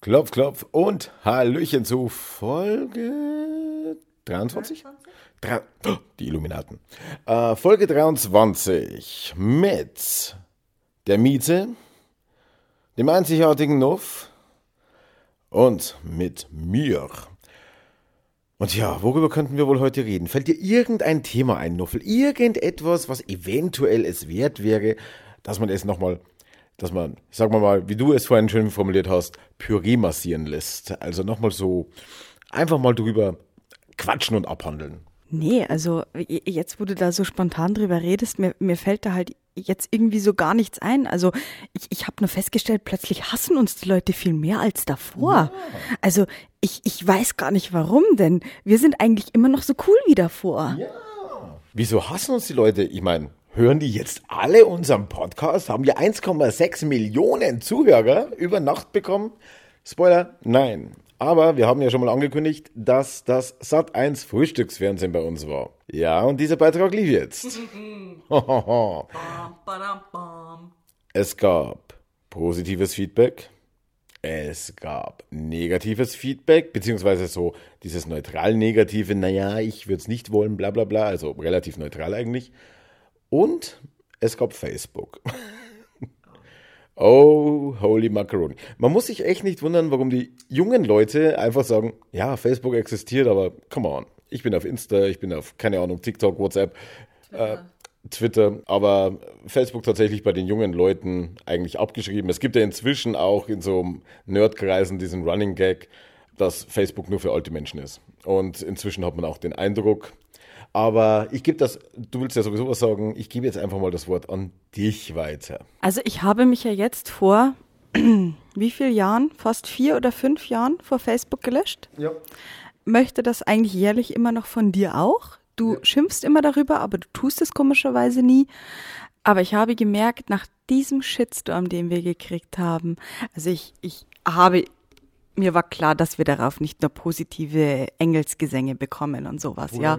Klopf, klopf und Hallöchen zu Folge 23? 23? Oh, die Illuminaten. Äh, Folge 23 mit der Miete, dem einzigartigen Nuff und mit mir. Und ja, worüber könnten wir wohl heute reden? Fällt dir irgendein Thema ein, Nuffel? Irgendetwas, was eventuell es wert wäre, dass man es nochmal dass man, sagen wir mal, wie du es vorhin schön formuliert hast, Püree massieren lässt. Also nochmal so einfach mal drüber quatschen und abhandeln. Nee, also jetzt, wo du da so spontan drüber redest, mir, mir fällt da halt jetzt irgendwie so gar nichts ein. Also ich, ich habe nur festgestellt, plötzlich hassen uns die Leute viel mehr als davor. Ja. Also ich, ich weiß gar nicht warum, denn wir sind eigentlich immer noch so cool wie davor. Ja. Wieso hassen uns die Leute? Ich meine, Hören die jetzt alle unseren Podcast? Haben wir 1,6 Millionen Zuhörer über Nacht bekommen? Spoiler, nein. Aber wir haben ja schon mal angekündigt, dass das Sat1 Frühstücksfernsehen bei uns war. Ja, und dieser Beitrag lief jetzt. es gab positives Feedback. Es gab negatives Feedback, beziehungsweise so dieses neutral negative, naja, ich würde es nicht wollen, bla bla bla, also relativ neutral eigentlich. Und es gab Facebook. oh, holy macaroni. Man muss sich echt nicht wundern, warum die jungen Leute einfach sagen, ja, Facebook existiert, aber come on. Ich bin auf Insta, ich bin auf, keine Ahnung, TikTok, WhatsApp, Twitter. Äh, Twitter, aber Facebook tatsächlich bei den jungen Leuten eigentlich abgeschrieben. Es gibt ja inzwischen auch in so Nerdkreisen diesen Running Gag, dass Facebook nur für alte Menschen ist. Und inzwischen hat man auch den Eindruck, aber ich gebe das, du willst ja sowieso was sagen, ich gebe jetzt einfach mal das Wort an dich weiter. Also ich habe mich ja jetzt vor wie vielen Jahren, fast vier oder fünf Jahren vor Facebook gelöscht. Ja. Möchte das eigentlich jährlich immer noch von dir auch? Du ja. schimpfst immer darüber, aber du tust es komischerweise nie. Aber ich habe gemerkt, nach diesem Shitstorm, den wir gekriegt haben, also ich, ich habe mir war klar, dass wir darauf nicht nur positive Engelsgesänge bekommen und sowas, ja.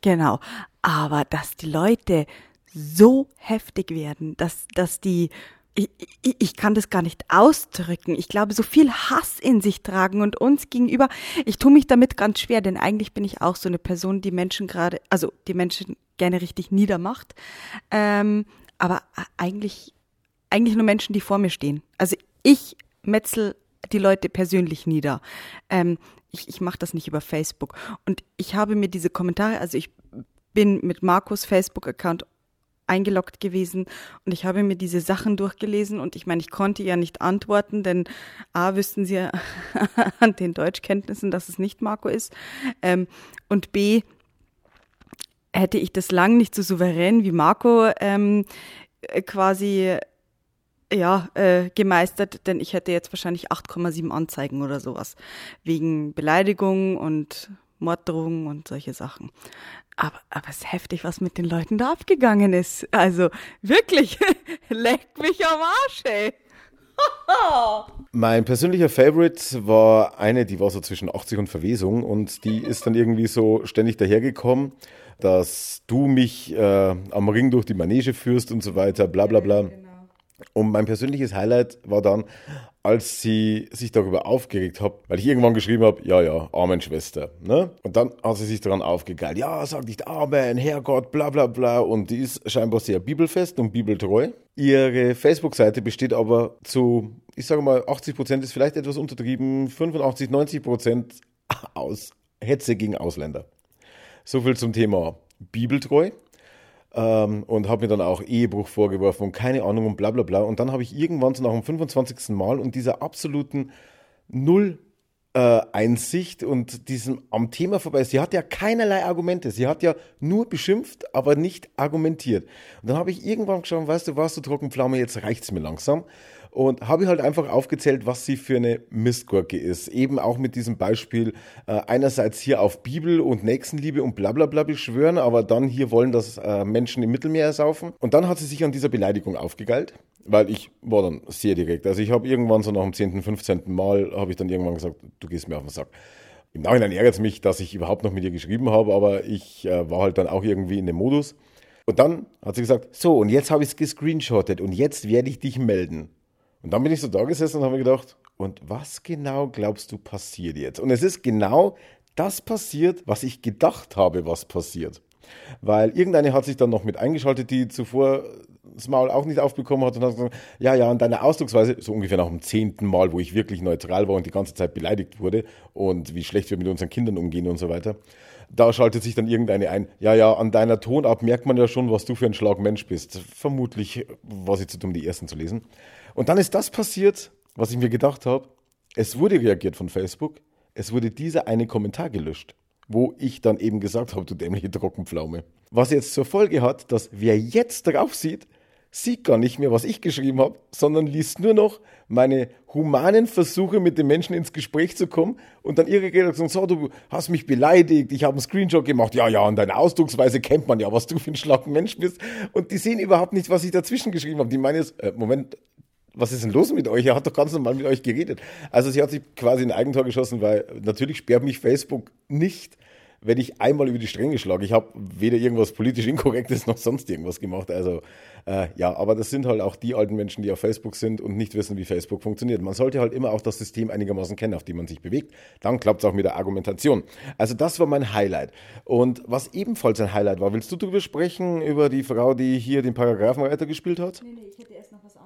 Genau. Aber dass die Leute so heftig werden, dass, dass die, ich, ich, ich kann das gar nicht ausdrücken. Ich glaube, so viel Hass in sich tragen und uns gegenüber. Ich tue mich damit ganz schwer, denn eigentlich bin ich auch so eine Person, die Menschen gerade, also die Menschen gerne richtig niedermacht. Ähm, aber eigentlich, eigentlich nur Menschen, die vor mir stehen. Also ich metzel die Leute persönlich nieder. Ähm, ich ich mache das nicht über Facebook. Und ich habe mir diese Kommentare, also ich bin mit Markus Facebook-Account eingeloggt gewesen und ich habe mir diese Sachen durchgelesen und ich meine, ich konnte ja nicht antworten, denn A, wüssten sie ja an den Deutschkenntnissen, dass es nicht Marco ist ähm, und B, hätte ich das lang nicht so souverän wie Marco ähm, quasi ja, äh, gemeistert, denn ich hätte jetzt wahrscheinlich 8,7 Anzeigen oder sowas. Wegen Beleidigung und Morddrohungen und solche Sachen. Aber, aber es ist heftig, was mit den Leuten da abgegangen ist. Also wirklich, leckt mich am Arsch, ey. mein persönlicher Favorite war eine, die war so zwischen 80 und Verwesung und die ist dann irgendwie so ständig dahergekommen, dass du mich äh, am Ring durch die Manege führst und so weiter, bla bla bla. Genau. Und mein persönliches Highlight war dann, als sie sich darüber aufgeregt hat, weil ich irgendwann geschrieben habe, ja, ja, Amen, Schwester. Ne? Und dann hat sie sich daran aufgegeilt, ja, sag nicht Amen, Herrgott, bla bla bla. Und die ist scheinbar sehr bibelfest und bibeltreu. Ihre Facebook-Seite besteht aber zu, ich sage mal, 80 Prozent ist vielleicht etwas untertrieben, 85, 90 Prozent aus Hetze gegen Ausländer. So viel zum Thema Bibeltreu ähm, und habe mir dann auch Ehebruch vorgeworfen und keine Ahnung und bla bla bla. Und dann habe ich irgendwann so nach dem 25. Mal und dieser absoluten Null äh, Einsicht und diesem am Thema vorbei. Sie hat ja keinerlei Argumente. Sie hat ja nur beschimpft, aber nicht argumentiert. Und dann habe ich irgendwann geschaut, weißt du, warst du Trockenpflaume, jetzt reicht's mir langsam und habe halt einfach aufgezählt, was sie für eine Mistgurke ist. Eben auch mit diesem Beispiel äh, einerseits hier auf Bibel und Nächstenliebe und bla bla bla beschwören, aber dann hier wollen, dass äh, Menschen im Mittelmeer ersaufen. Und dann hat sie sich an dieser Beleidigung aufgegeilt, weil ich war dann sehr direkt. Also ich habe irgendwann so nach dem 10., 15. Mal, habe ich dann irgendwann gesagt, du gehst mir auf den Sack. Im Nachhinein ärgert es mich, dass ich überhaupt noch mit ihr geschrieben habe, aber ich äh, war halt dann auch irgendwie in dem Modus. Und dann hat sie gesagt, so, und jetzt habe ich es gescreenshottet und jetzt werde ich dich melden. Und dann bin ich so da gesessen und habe mir gedacht, Und was genau glaubst du passiert jetzt? Und es ist genau das passiert, was ich gedacht habe, was passiert. Weil irgendeine hat sich dann noch mit eingeschaltet, die zuvor das Maul auch nicht aufbekommen hat und hat gesagt, ja, ja, und deine Ausdrucksweise, so ungefähr nach dem zehnten Mal, wo ich wirklich neutral war und die ganze Zeit beleidigt wurde und wie schlecht wir mit unseren Kindern umgehen und so weiter. Da schaltet sich dann irgendeine ein, ja, ja, an deiner Tonart merkt man ja schon, was du für ein Schlagmensch bist. Vermutlich war sie zu dumm, die ersten zu lesen. Und dann ist das passiert, was ich mir gedacht habe. Es wurde reagiert von Facebook. Es wurde dieser eine Kommentar gelöscht wo ich dann eben gesagt habe, du dämliche Trockenpflaume. Was jetzt zur Folge hat, dass wer jetzt drauf sieht, sieht gar nicht mehr, was ich geschrieben habe, sondern liest nur noch meine humanen Versuche, mit den Menschen ins Gespräch zu kommen und dann ihre Redaktion so, du hast mich beleidigt, ich habe einen Screenshot gemacht, ja, ja, und deine Ausdrucksweise kennt man ja, was du für ein schlauer Mensch bist. Und die sehen überhaupt nicht, was ich dazwischen geschrieben habe. Die meinen jetzt, äh, Moment, was ist denn los mit euch? Er hat doch ganz normal mit euch geredet. Also sie hat sich quasi ein Eigentor geschossen, weil natürlich sperrt mich Facebook nicht, wenn ich einmal über die Stränge schlage. Ich habe weder irgendwas politisch Inkorrektes noch sonst irgendwas gemacht. Also äh, ja, aber das sind halt auch die alten Menschen, die auf Facebook sind und nicht wissen, wie Facebook funktioniert. Man sollte halt immer auch das System einigermaßen kennen, auf dem man sich bewegt. Dann klappt es auch mit der Argumentation. Also das war mein Highlight. Und was ebenfalls ein Highlight war, willst du darüber sprechen, über die Frau, die hier den Paragraphenreiter gespielt hat? Nee, nee, ich hätte erst noch was.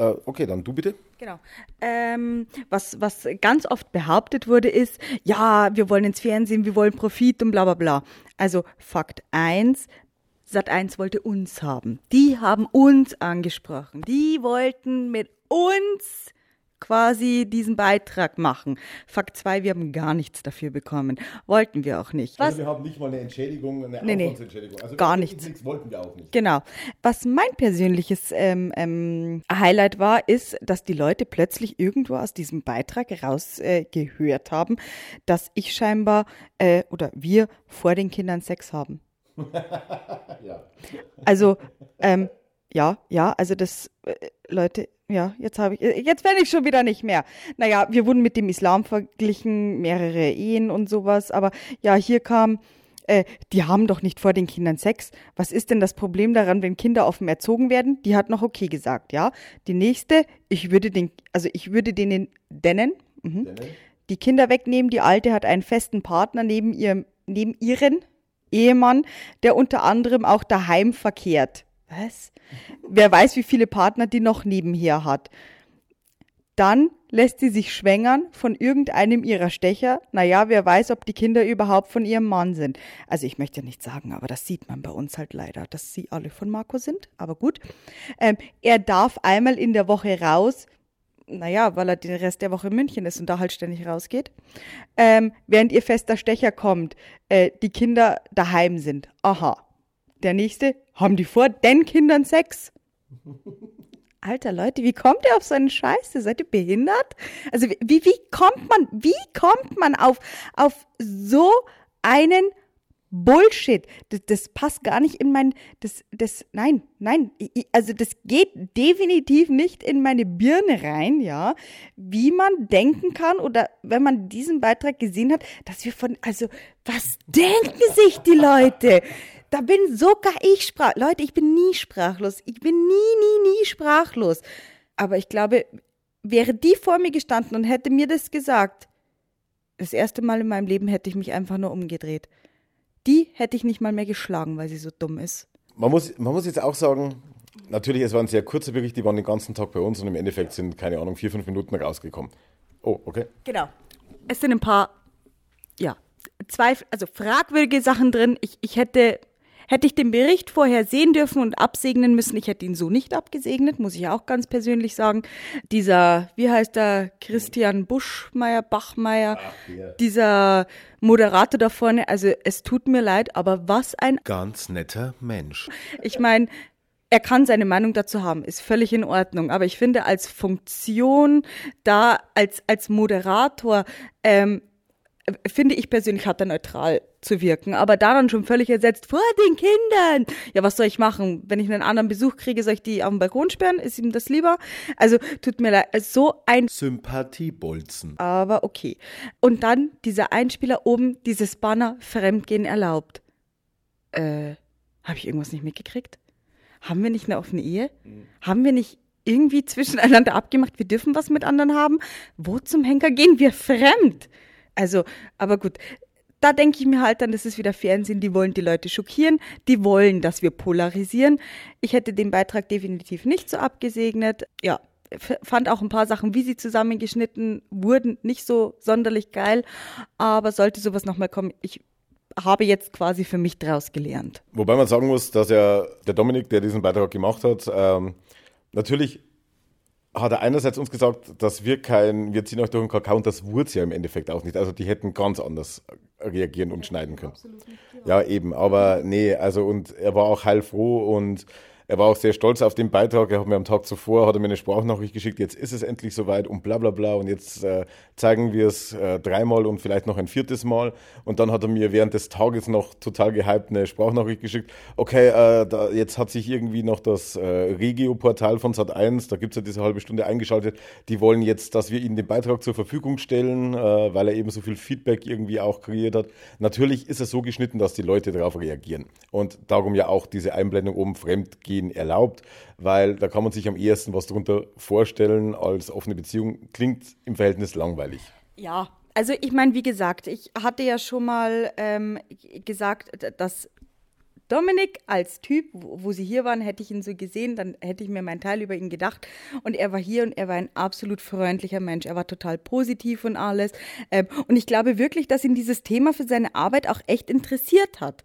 Äh, okay, dann du bitte. Genau. Ähm, was, was ganz oft behauptet wurde, ist, ja, wir wollen ins Fernsehen, wir wollen Profit und bla bla bla. Also Fakt 1, Sat 1 wollte uns haben. Die haben uns angesprochen. Die wollten mit uns quasi diesen Beitrag machen. Fakt 2, wir haben gar nichts dafür bekommen. Wollten wir auch nicht. Also wir haben nicht mal eine Entschädigung, eine nee, Aufwandsentschädigung. Also gar nichts. nichts. Wollten wir auch nicht. Genau. Was mein persönliches ähm, ähm, Highlight war, ist, dass die Leute plötzlich irgendwo aus diesem Beitrag rausgehört äh, haben, dass ich scheinbar äh, oder wir vor den Kindern Sex haben. ja. Also, ähm, ja, ja, also das, äh, Leute, ja, jetzt habe ich, äh, jetzt werde ich schon wieder nicht mehr. Naja, wir wurden mit dem Islam verglichen, mehrere Ehen und sowas, aber ja, hier kam, äh, die haben doch nicht vor den Kindern Sex. Was ist denn das Problem daran, wenn Kinder offen erzogen werden? Die hat noch okay gesagt, ja. Die nächste, ich würde den, also ich würde denen, denen, mhm, die Kinder wegnehmen. Die alte hat einen festen Partner neben ihrem, neben ihren Ehemann, der unter anderem auch daheim verkehrt. Was? Wer weiß, wie viele Partner die noch nebenher hat. Dann lässt sie sich schwängern von irgendeinem ihrer Stecher. Naja, wer weiß, ob die Kinder überhaupt von ihrem Mann sind. Also ich möchte nicht sagen, aber das sieht man bei uns halt leider, dass sie alle von Marco sind. Aber gut. Ähm, er darf einmal in der Woche raus. Naja, weil er den Rest der Woche in München ist und da halt ständig rausgeht. Ähm, während ihr fester Stecher kommt, äh, die Kinder daheim sind. Aha. Der nächste, haben die vor den Kindern Sex? Alter Leute, wie kommt ihr auf so eine Scheiße? Seid ihr behindert? Also wie, wie kommt man, wie kommt man auf, auf so einen Bullshit? Das, das passt gar nicht in mein, das, das, nein, nein, also das geht definitiv nicht in meine Birne rein, ja, wie man denken kann oder wenn man diesen Beitrag gesehen hat, dass wir von, also was denken sich die Leute? Da bin sogar ich sprachlos. Leute, ich bin nie sprachlos. Ich bin nie, nie, nie sprachlos. Aber ich glaube, wäre die vor mir gestanden und hätte mir das gesagt, das erste Mal in meinem Leben hätte ich mich einfach nur umgedreht. Die hätte ich nicht mal mehr geschlagen, weil sie so dumm ist. Man muss, man muss jetzt auch sagen, natürlich, es waren sehr kurze Berichte, die waren den ganzen Tag bei uns und im Endeffekt sind, keine Ahnung, vier, fünf Minuten rausgekommen. Oh, okay. Genau. Es sind ein paar, ja, zwei, also fragwürdige Sachen drin. Ich, ich hätte Hätte ich den Bericht vorher sehen dürfen und absegnen müssen, ich hätte ihn so nicht abgesegnet, muss ich auch ganz persönlich sagen. Dieser, wie heißt der, Christian Buschmeier, Bachmeier, ja. dieser Moderator da vorne, also es tut mir leid, aber was ein ganz netter Mensch. Ich meine, er kann seine Meinung dazu haben, ist völlig in Ordnung. Aber ich finde, als Funktion da, als, als Moderator, ähm, finde ich persönlich, hat er neutral zu wirken. Aber daran schon völlig ersetzt, vor den Kindern. Ja, was soll ich machen? Wenn ich einen anderen Besuch kriege, soll ich die auf dem Balkon sperren? Ist ihm das lieber? Also, tut mir leid, so ein Sympathiebolzen. Aber okay. Und dann dieser Einspieler oben, dieses Banner, Fremdgehen erlaubt. Äh, habe ich irgendwas nicht mitgekriegt? Haben wir nicht eine offene Ehe? Mhm. Haben wir nicht irgendwie zwischeneinander abgemacht, wir dürfen was mit anderen haben. Wo zum Henker gehen wir fremd? Also, aber gut, da denke ich mir halt dann, das ist wieder Fernsehen, die wollen die Leute schockieren, die wollen, dass wir polarisieren. Ich hätte den Beitrag definitiv nicht so abgesegnet. Ja, fand auch ein paar Sachen, wie sie zusammengeschnitten wurden, nicht so sonderlich geil. Aber sollte sowas nochmal kommen, ich habe jetzt quasi für mich draus gelernt. Wobei man sagen muss, dass ja der Dominik, der diesen Beitrag gemacht hat, ähm, natürlich hat er einerseits uns gesagt, dass wir kein, wir ziehen euch durch den Kakao und das wurde ja im Endeffekt auch nicht. Also die hätten ganz anders reagieren und schneiden können. Ja, eben, aber nee, also und er war auch heilfroh und er war auch sehr stolz auf den Beitrag. Er hat mir am Tag zuvor hat er mir eine Sprachnachricht geschickt. Jetzt ist es endlich soweit und bla bla bla. Und jetzt äh, zeigen wir es äh, dreimal und vielleicht noch ein viertes Mal. Und dann hat er mir während des Tages noch total gehypt eine Sprachnachricht geschickt. Okay, äh, da, jetzt hat sich irgendwie noch das äh, Regio-Portal von Sat1, da gibt es ja diese halbe Stunde eingeschaltet. Die wollen jetzt, dass wir ihnen den Beitrag zur Verfügung stellen, äh, weil er eben so viel Feedback irgendwie auch kreiert hat. Natürlich ist es so geschnitten, dass die Leute darauf reagieren. Und darum ja auch diese Einblendung oben fremd Gehen erlaubt, weil da kann man sich am ehesten was darunter vorstellen als offene Beziehung. Klingt im Verhältnis langweilig. Ja, also ich meine, wie gesagt, ich hatte ja schon mal ähm, gesagt, dass Dominik als Typ, wo, wo, sie hier waren, hätte ich ihn so gesehen, dann hätte ich mir meinen Teil über ihn gedacht. Und er war hier und er war ein absolut freundlicher Mensch. Er war total positiv und alles. Ähm, und ich glaube wirklich, dass ihn dieses Thema für seine Arbeit auch echt interessiert hat.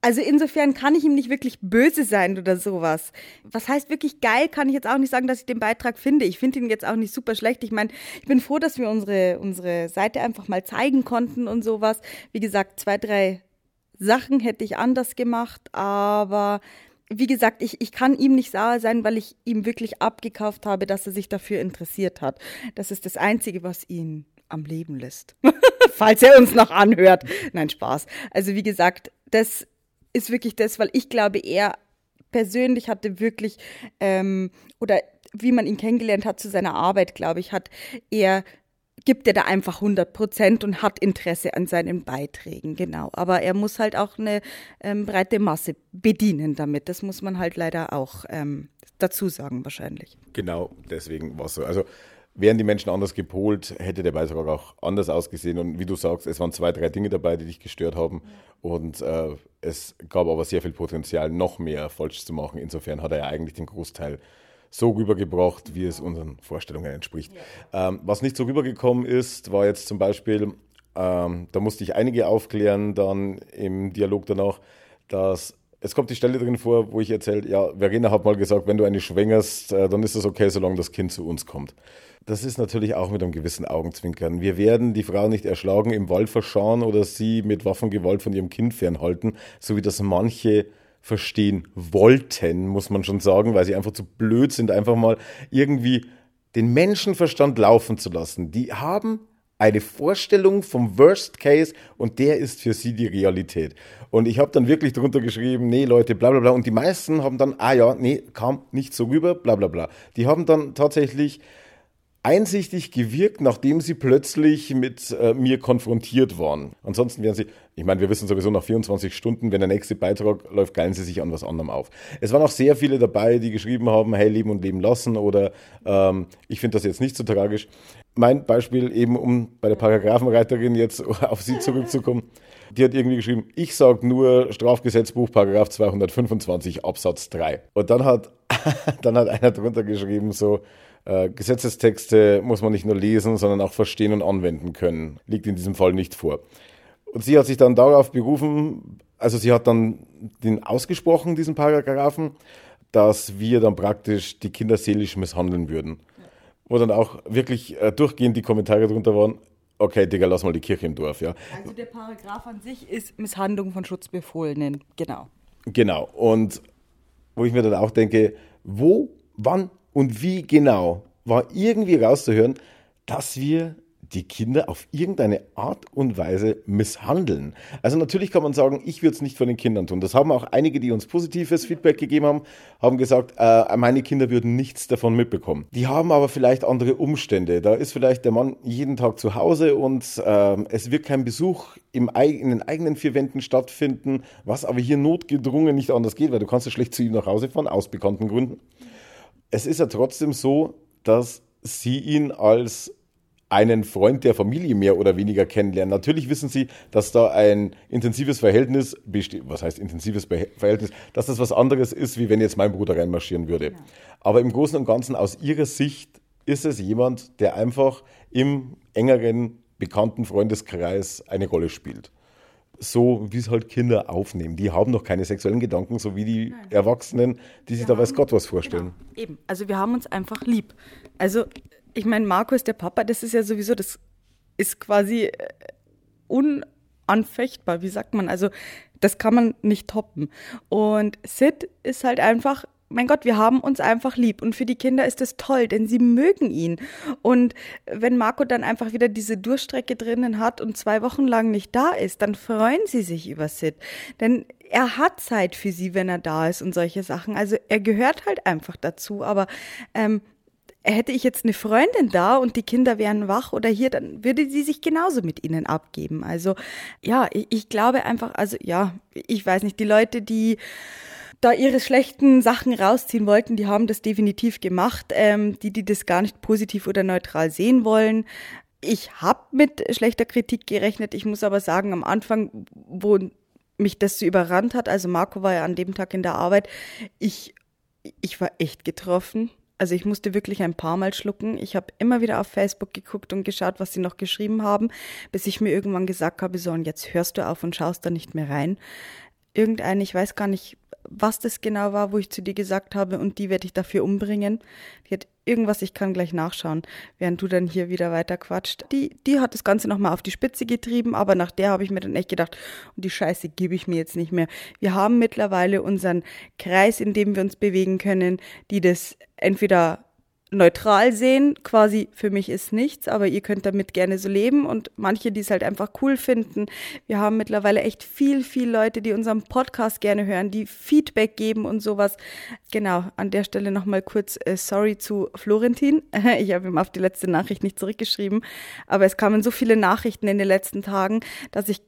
Also insofern kann ich ihm nicht wirklich böse sein oder sowas. Was heißt wirklich geil, kann ich jetzt auch nicht sagen, dass ich den Beitrag finde. Ich finde ihn jetzt auch nicht super schlecht. Ich meine, ich bin froh, dass wir unsere, unsere Seite einfach mal zeigen konnten und sowas. Wie gesagt, zwei, drei Sachen hätte ich anders gemacht, aber wie gesagt, ich, ich kann ihm nicht sauer sein, weil ich ihm wirklich abgekauft habe, dass er sich dafür interessiert hat. Das ist das Einzige, was ihn am Leben lässt. Falls er uns noch anhört. Nein, Spaß. Also wie gesagt, das ist wirklich das, weil ich glaube, er persönlich hatte wirklich, ähm, oder wie man ihn kennengelernt hat zu seiner Arbeit, glaube ich, hat er gibt er da einfach 100 Prozent und hat Interesse an seinen Beiträgen, genau. Aber er muss halt auch eine ähm, breite Masse bedienen damit. Das muss man halt leider auch ähm, dazu sagen, wahrscheinlich. Genau, deswegen war es so. Also Wären die Menschen anders gepolt, hätte der Beitrag auch anders ausgesehen. Und wie du sagst, es waren zwei, drei Dinge dabei, die dich gestört haben. Und äh, es gab aber sehr viel Potenzial, noch mehr falsch zu machen. Insofern hat er ja eigentlich den Großteil so rübergebracht, wie es unseren Vorstellungen entspricht. Ja. Ähm, was nicht so rübergekommen ist, war jetzt zum Beispiel, ähm, da musste ich einige aufklären dann im Dialog danach, dass es kommt die Stelle drin vor, wo ich erzähle, ja, Verena hat mal gesagt, wenn du eine schwängerst, äh, dann ist das okay, solange das Kind zu uns kommt das ist natürlich auch mit einem gewissen Augenzwinkern. Wir werden die Frau nicht erschlagen, im Wald verschauen oder sie mit Waffengewalt von ihrem Kind fernhalten, so wie das manche verstehen wollten, muss man schon sagen, weil sie einfach zu blöd sind, einfach mal irgendwie den Menschenverstand laufen zu lassen. Die haben eine Vorstellung vom Worst Case und der ist für sie die Realität. Und ich habe dann wirklich drunter geschrieben, nee Leute, bla bla bla. Und die meisten haben dann, ah ja, nee, kam nicht so rüber, bla bla bla. Die haben dann tatsächlich einsichtig gewirkt, nachdem sie plötzlich mit äh, mir konfrontiert waren. Ansonsten wären sie, ich meine, wir wissen sowieso nach 24 Stunden, wenn der nächste Beitrag läuft, geilen sie sich an was anderem auf. Es waren auch sehr viele dabei, die geschrieben haben, hey, leben und leben lassen oder ähm, ich finde das jetzt nicht so tragisch. Mein Beispiel eben, um bei der Paragraphenreiterin jetzt auf sie zurückzukommen, die hat irgendwie geschrieben, ich sage nur Strafgesetzbuch, Paragraph 225 Absatz 3. Und dann hat, dann hat einer drunter geschrieben, so, äh, Gesetzestexte muss man nicht nur lesen, sondern auch verstehen und anwenden können. Liegt in diesem Fall nicht vor. Und sie hat sich dann darauf berufen, also sie hat dann den ausgesprochen, diesen Paragraphen, dass wir dann praktisch die Kinder seelisch misshandeln würden. Wo dann auch wirklich äh, durchgehend die Kommentare drunter waren, okay, Digga, lass mal die Kirche im Dorf, ja. Also der Paragraph an sich ist Misshandlung von Schutzbefohlenen, genau. Genau. Und wo ich mir dann auch denke, wo, wann und wie genau war irgendwie rauszuhören, dass wir die Kinder auf irgendeine Art und Weise misshandeln. Also natürlich kann man sagen, ich würde es nicht von den Kindern tun. Das haben auch einige, die uns positives Feedback gegeben haben, haben gesagt, äh, meine Kinder würden nichts davon mitbekommen. Die haben aber vielleicht andere Umstände. Da ist vielleicht der Mann jeden Tag zu Hause und äh, es wird kein Besuch im, in den eigenen vier Wänden stattfinden, was aber hier notgedrungen nicht anders geht, weil du kannst ja schlecht zu ihm nach Hause fahren, aus bekannten Gründen. es ist ja trotzdem so, dass sie ihn als einen Freund der Familie mehr oder weniger kennenlernen. Natürlich wissen sie, dass da ein intensives Verhältnis besteht. Was heißt intensives Verhältnis? Dass das was anderes ist, wie wenn jetzt mein Bruder reinmarschieren würde. Aber im Großen und Ganzen aus ihrer Sicht ist es jemand, der einfach im engeren bekannten Freundeskreis eine Rolle spielt. So wie es halt Kinder aufnehmen. Die haben noch keine sexuellen Gedanken, so wie die Nein. Erwachsenen, die sich da weiß Gott was vorstellen. Genau. Eben, also wir haben uns einfach lieb. Also ich meine, Marco ist der Papa, das ist ja sowieso, das ist quasi äh, unanfechtbar, wie sagt man? Also das kann man nicht toppen. Und Sid ist halt einfach mein Gott, wir haben uns einfach lieb. Und für die Kinder ist das toll, denn sie mögen ihn. Und wenn Marco dann einfach wieder diese Durchstrecke drinnen hat und zwei Wochen lang nicht da ist, dann freuen sie sich über Sid. Denn er hat Zeit für sie, wenn er da ist und solche Sachen. Also er gehört halt einfach dazu. Aber ähm, hätte ich jetzt eine Freundin da und die Kinder wären wach oder hier, dann würde sie sich genauso mit ihnen abgeben. Also ja, ich, ich glaube einfach, also ja, ich weiß nicht, die Leute, die da ihre schlechten Sachen rausziehen wollten, die haben das definitiv gemacht. Ähm, die, die das gar nicht positiv oder neutral sehen wollen, ich habe mit schlechter Kritik gerechnet. Ich muss aber sagen, am Anfang, wo mich das so überrannt hat, also Marco war ja an dem Tag in der Arbeit, ich, ich war echt getroffen. Also ich musste wirklich ein paar Mal schlucken. Ich habe immer wieder auf Facebook geguckt und geschaut, was sie noch geschrieben haben, bis ich mir irgendwann gesagt habe, so und jetzt hörst du auf und schaust da nicht mehr rein. Irgendein, ich weiß gar nicht, was das genau war, wo ich zu dir gesagt habe, und die werde ich dafür umbringen. Die hat irgendwas, ich kann gleich nachschauen, während du dann hier wieder weiter quatscht. Die, die hat das Ganze nochmal auf die Spitze getrieben, aber nach der habe ich mir dann echt gedacht, und die Scheiße gebe ich mir jetzt nicht mehr. Wir haben mittlerweile unseren Kreis, in dem wir uns bewegen können, die das entweder neutral sehen, quasi für mich ist nichts, aber ihr könnt damit gerne so leben und manche, die es halt einfach cool finden. Wir haben mittlerweile echt viel, viel Leute, die unseren Podcast gerne hören, die Feedback geben und sowas. Genau, an der Stelle nochmal kurz äh, sorry zu Florentin. Ich habe ihm auf die letzte Nachricht nicht zurückgeschrieben, aber es kamen so viele Nachrichten in den letzten Tagen, dass ich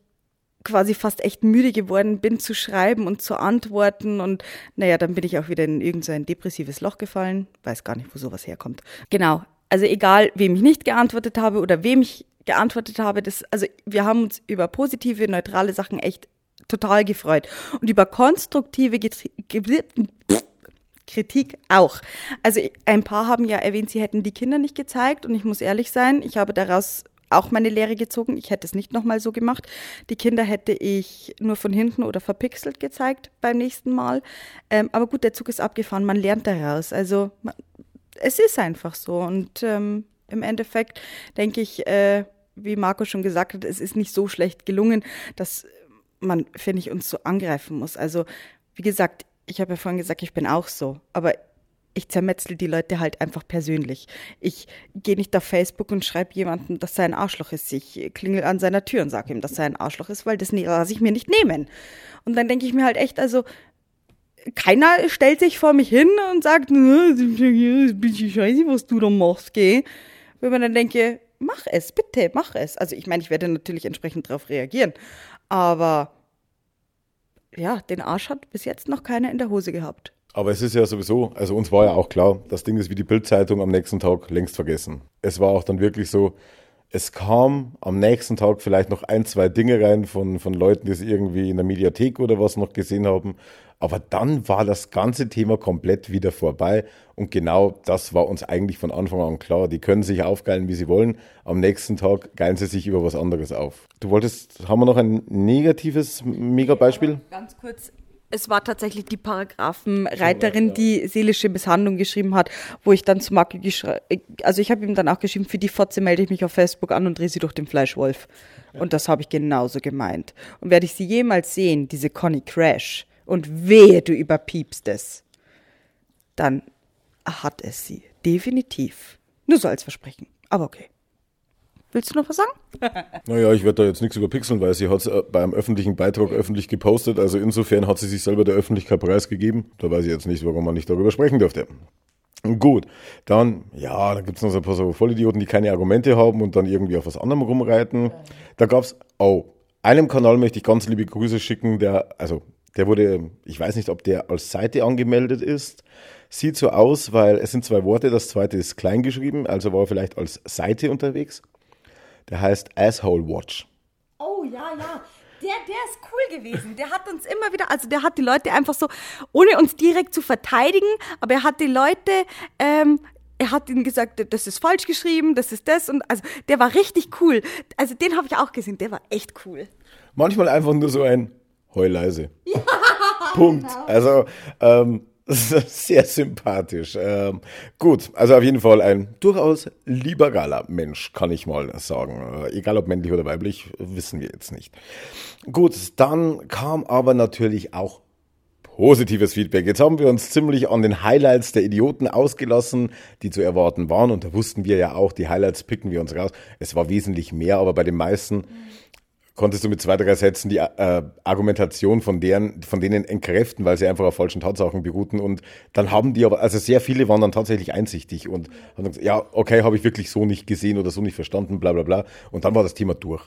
quasi fast echt müde geworden bin zu schreiben und zu antworten und naja, dann bin ich auch wieder in irgendein depressives Loch gefallen. Weiß gar nicht, wo sowas herkommt. Genau. Also egal, wem ich nicht geantwortet habe oder wem ich geantwortet habe, das, also wir haben uns über positive, neutrale Sachen echt total gefreut und über konstruktive Kritik auch. Also ein paar haben ja erwähnt, sie hätten die Kinder nicht gezeigt und ich muss ehrlich sein, ich habe daraus auch meine Lehre gezogen. Ich hätte es nicht nochmal so gemacht. Die Kinder hätte ich nur von hinten oder verpixelt gezeigt beim nächsten Mal. Ähm, aber gut, der Zug ist abgefahren. Man lernt daraus. Also man, es ist einfach so. Und ähm, im Endeffekt denke ich, äh, wie Marco schon gesagt hat, es ist nicht so schlecht gelungen, dass man, finde ich, uns so angreifen muss. Also, wie gesagt, ich habe ja vorhin gesagt, ich bin auch so. Aber ich zermetzel die Leute halt einfach persönlich. Ich gehe nicht auf Facebook und schreibe jemandem, dass er ein Arschloch ist. Ich klingel an seiner Tür und sage ihm, dass er ein Arschloch ist, weil das lasse ich mir nicht nehmen. Und dann denke ich mir halt echt, also keiner stellt sich vor mich hin und sagt, bisschen scheiße, was du da machst, geh. Wenn man dann denke, mach es, bitte, mach es. Also ich meine, ich werde natürlich entsprechend darauf reagieren. Aber ja, den Arsch hat bis jetzt noch keiner in der Hose gehabt. Aber es ist ja sowieso, also uns war ja auch klar, das Ding ist wie die Bildzeitung am nächsten Tag längst vergessen. Es war auch dann wirklich so, es kam am nächsten Tag vielleicht noch ein, zwei Dinge rein von, von Leuten, die es irgendwie in der Mediathek oder was noch gesehen haben. Aber dann war das ganze Thema komplett wieder vorbei. Und genau das war uns eigentlich von Anfang an klar. Die können sich aufgeilen, wie sie wollen. Am nächsten Tag geilen sie sich über was anderes auf. Du wolltest, haben wir noch ein negatives Mega-Beispiel? Ganz kurz, es war tatsächlich die Paragraphenreiterin, die seelische Misshandlung geschrieben hat, wo ich dann zu Marco geschrieben, also ich habe ihm dann auch geschrieben, für die Fotze melde ich mich auf Facebook an und drehe sie durch den Fleischwolf. Ja. Und das habe ich genauso gemeint. Und werde ich sie jemals sehen, diese Conny Crash, und wehe, du überpiepst es, dann hat es sie. Definitiv. Nur so als Versprechen. Aber okay. Willst du noch was sagen? naja, ich werde da jetzt nichts überpixeln, weil sie hat es äh, beim öffentlichen Beitrag öffentlich gepostet. Also insofern hat sie sich selber der Öffentlichkeit preisgegeben. Da weiß ich jetzt nicht, warum man nicht darüber sprechen dürfte. Gut, dann, ja, da gibt es noch so ein paar so Vollidioten, die keine Argumente haben und dann irgendwie auf was anderem rumreiten. Da gab es, oh, einem Kanal möchte ich ganz liebe Grüße schicken, der, also, der wurde, ich weiß nicht, ob der als Seite angemeldet ist. Sieht so aus, weil es sind zwei Worte, das zweite ist klein geschrieben, also war er vielleicht als Seite unterwegs. Der heißt Asshole Watch. Oh ja, ja. Der, der ist cool gewesen. Der hat uns immer wieder, also der hat die Leute einfach so, ohne uns direkt zu verteidigen, aber er hat die Leute, ähm, er hat ihnen gesagt, das ist falsch geschrieben, das ist das und also der war richtig cool. Also den habe ich auch gesehen, der war echt cool. Manchmal einfach nur so ein Heuleise. Ja, Punkt. Genau. Also ähm, sehr sympathisch. Ähm, gut, also auf jeden Fall ein durchaus liberaler Mensch, kann ich mal sagen. Äh, egal ob männlich oder weiblich, wissen wir jetzt nicht. Gut, dann kam aber natürlich auch positives Feedback. Jetzt haben wir uns ziemlich an den Highlights der Idioten ausgelassen, die zu erwarten waren. Und da wussten wir ja auch, die Highlights picken wir uns raus. Es war wesentlich mehr, aber bei den meisten konntest du mit zwei, drei Sätzen die äh, Argumentation von deren, von denen entkräften, weil sie einfach auf falschen Tatsachen beruhten. Und dann haben die aber, also sehr viele waren dann tatsächlich einsichtig und haben gesagt, ja, okay, habe ich wirklich so nicht gesehen oder so nicht verstanden, bla bla bla. Und dann war das Thema durch.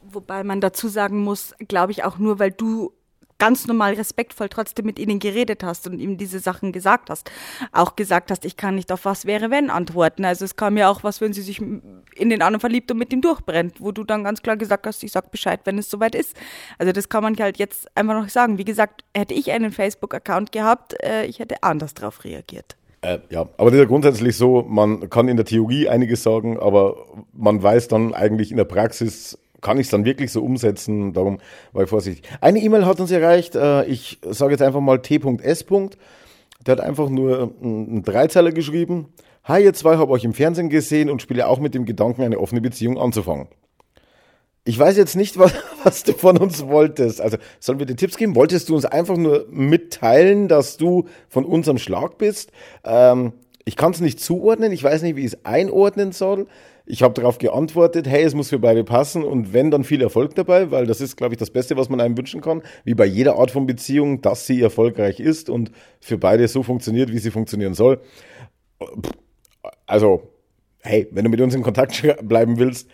Wobei man dazu sagen muss, glaube ich auch nur, weil du ganz normal respektvoll trotzdem mit ihnen geredet hast und ihm diese Sachen gesagt hast. Auch gesagt hast, ich kann nicht auf was wäre wenn antworten. Also es kam ja auch was, wenn sie sich in den anderen verliebt und mit ihm durchbrennt, wo du dann ganz klar gesagt hast, ich sag Bescheid, wenn es soweit ist. Also das kann man halt jetzt einfach noch sagen. Wie gesagt, hätte ich einen Facebook-Account gehabt, äh, ich hätte anders darauf reagiert. Äh, ja, aber das ist ja grundsätzlich so, man kann in der Theorie einiges sagen, aber man weiß dann eigentlich in der Praxis kann ich es dann wirklich so umsetzen? Darum war ich vorsichtig. Eine E-Mail hat uns erreicht. Äh, ich sage jetzt einfach mal T.S. Der hat einfach nur einen Dreizeiler geschrieben. Hi, ihr zwei, habe euch im Fernsehen gesehen und spiele auch mit dem Gedanken, eine offene Beziehung anzufangen. Ich weiß jetzt nicht, was, was, du von uns wolltest. Also, sollen wir dir Tipps geben? Wolltest du uns einfach nur mitteilen, dass du von unserem Schlag bist? Ähm, ich kann es nicht zuordnen. Ich weiß nicht, wie ich es einordnen soll. Ich habe darauf geantwortet, hey, es muss für beide passen und wenn, dann viel Erfolg dabei, weil das ist, glaube ich, das Beste, was man einem wünschen kann, wie bei jeder Art von Beziehung, dass sie erfolgreich ist und für beide so funktioniert, wie sie funktionieren soll. Also, hey, wenn du mit uns in Kontakt bleiben willst,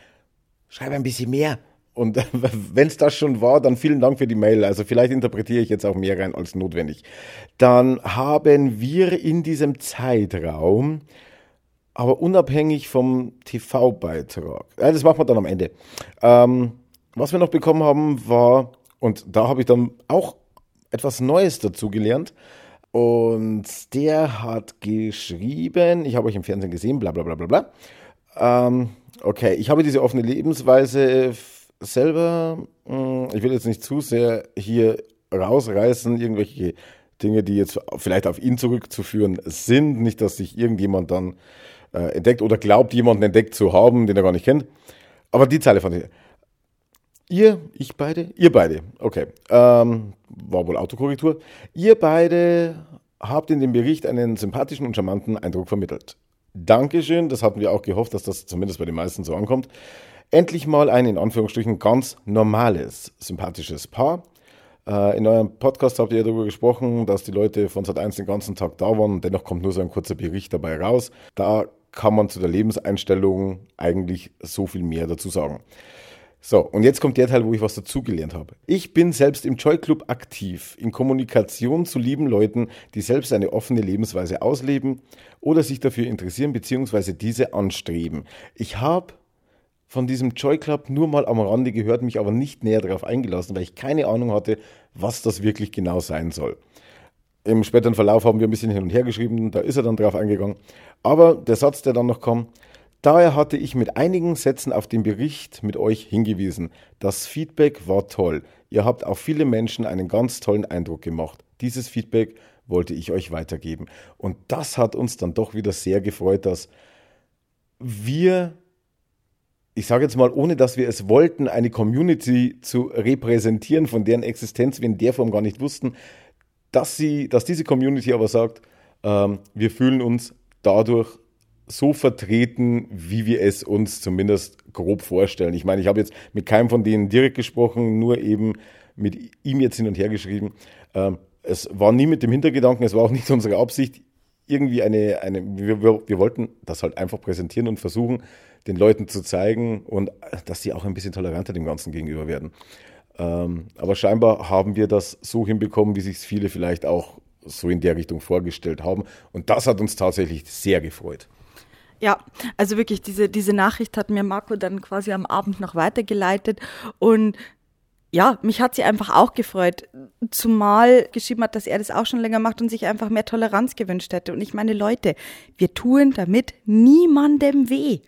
schreib ein bisschen mehr. Und wenn es das schon war, dann vielen Dank für die Mail. Also vielleicht interpretiere ich jetzt auch mehr rein als notwendig. Dann haben wir in diesem Zeitraum aber unabhängig vom TV-Beitrag. Das machen wir dann am Ende. Ähm, was wir noch bekommen haben, war, und da habe ich dann auch etwas Neues dazu gelernt. Und der hat geschrieben, ich habe euch im Fernsehen gesehen, bla bla bla bla bla. Ähm, okay, ich habe diese offene Lebensweise selber, hm, ich will jetzt nicht zu sehr hier rausreißen, irgendwelche Dinge, die jetzt vielleicht auf ihn zurückzuführen sind. Nicht, dass sich irgendjemand dann äh, entdeckt oder glaubt, jemanden entdeckt zu haben, den er gar nicht kennt. Aber die Zeile fand ich. Ihr, ich beide, ihr beide, okay, ähm, war wohl Autokorrektur. Ihr beide habt in dem Bericht einen sympathischen und charmanten Eindruck vermittelt. Dankeschön, das hatten wir auch gehofft, dass das zumindest bei den meisten so ankommt. Endlich mal ein in Anführungsstrichen ganz normales, sympathisches Paar. Äh, in eurem Podcast habt ihr darüber gesprochen, dass die Leute von Sat 1 den ganzen Tag da waren dennoch kommt nur so ein kurzer Bericht dabei raus. Da kann man zu der Lebenseinstellung eigentlich so viel mehr dazu sagen. So, und jetzt kommt der Teil, wo ich was dazugelernt habe. Ich bin selbst im Joy Club aktiv, in Kommunikation zu lieben Leuten, die selbst eine offene Lebensweise ausleben oder sich dafür interessieren bzw. diese anstreben. Ich habe von diesem Joy Club nur mal am Rande gehört, mich aber nicht näher darauf eingelassen, weil ich keine Ahnung hatte, was das wirklich genau sein soll. Im späteren Verlauf haben wir ein bisschen hin und her geschrieben, da ist er dann drauf eingegangen. Aber der Satz, der dann noch kam, daher hatte ich mit einigen Sätzen auf den Bericht mit euch hingewiesen. Das Feedback war toll. Ihr habt auf viele Menschen einen ganz tollen Eindruck gemacht. Dieses Feedback wollte ich euch weitergeben. Und das hat uns dann doch wieder sehr gefreut, dass wir, ich sage jetzt mal, ohne dass wir es wollten, eine Community zu repräsentieren, von deren Existenz wir in der Form gar nicht wussten, dass, sie, dass diese Community aber sagt, ähm, wir fühlen uns dadurch so vertreten, wie wir es uns zumindest grob vorstellen. Ich meine, ich habe jetzt mit keinem von denen direkt gesprochen, nur eben mit ihm jetzt hin und her geschrieben. Ähm, es war nie mit dem Hintergedanken, es war auch nicht unsere Absicht, irgendwie eine, eine wir, wir, wir, wollten das halt einfach präsentieren und versuchen, den Leuten zu zeigen und dass sie auch ein bisschen toleranter dem Ganzen gegenüber werden. Ähm, aber scheinbar haben wir das so hinbekommen, wie sich viele vielleicht auch so in der Richtung vorgestellt haben. Und das hat uns tatsächlich sehr gefreut. Ja, also wirklich, diese, diese Nachricht hat mir Marco dann quasi am Abend noch weitergeleitet und ja, mich hat sie einfach auch gefreut, zumal geschrieben hat, dass er das auch schon länger macht und sich einfach mehr Toleranz gewünscht hätte. Und ich meine, Leute, wir tun damit niemandem weh.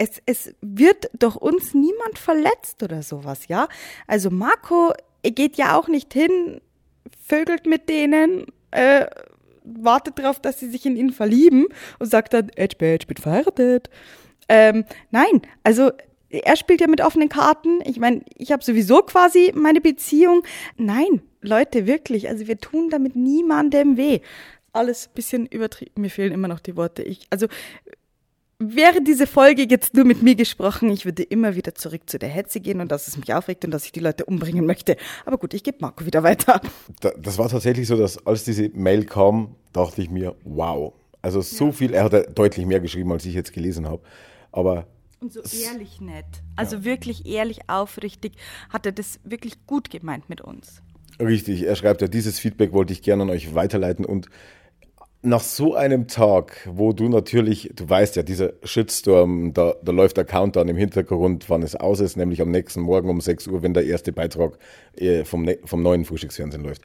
Es, es wird durch uns niemand verletzt oder sowas, ja? Also Marco geht ja auch nicht hin, vögelt mit denen, äh, wartet darauf, dass sie sich in ihn verlieben und sagt dann, Edge, ich bin verheiratet. Ähm, nein, also er spielt ja mit offenen Karten. Ich meine, ich habe sowieso quasi meine Beziehung. Nein, Leute, wirklich. Also wir tun damit niemandem weh. Alles bisschen übertrieben. Mir fehlen immer noch die Worte. Ich, also wäre diese Folge jetzt nur mit mir gesprochen, ich würde immer wieder zurück zu der Hetze gehen und dass es mich aufregt und dass ich die Leute umbringen möchte. Aber gut, ich gebe Marco wieder weiter. Das war tatsächlich so, dass als diese Mail kam, dachte ich mir, wow. Also so ja. viel, er hat deutlich mehr geschrieben, als ich jetzt gelesen habe. Aber und so ehrlich nett. Also ja. wirklich ehrlich, aufrichtig hat er das wirklich gut gemeint mit uns. Richtig, er schreibt ja, dieses Feedback wollte ich gerne an euch weiterleiten und nach so einem Tag, wo du natürlich, du weißt ja, dieser Shitstorm, da, da läuft der Countdown im Hintergrund, wann es aus ist, nämlich am nächsten Morgen um 6 Uhr, wenn der erste Beitrag äh, vom, vom neuen Frühstücksfernsehen läuft.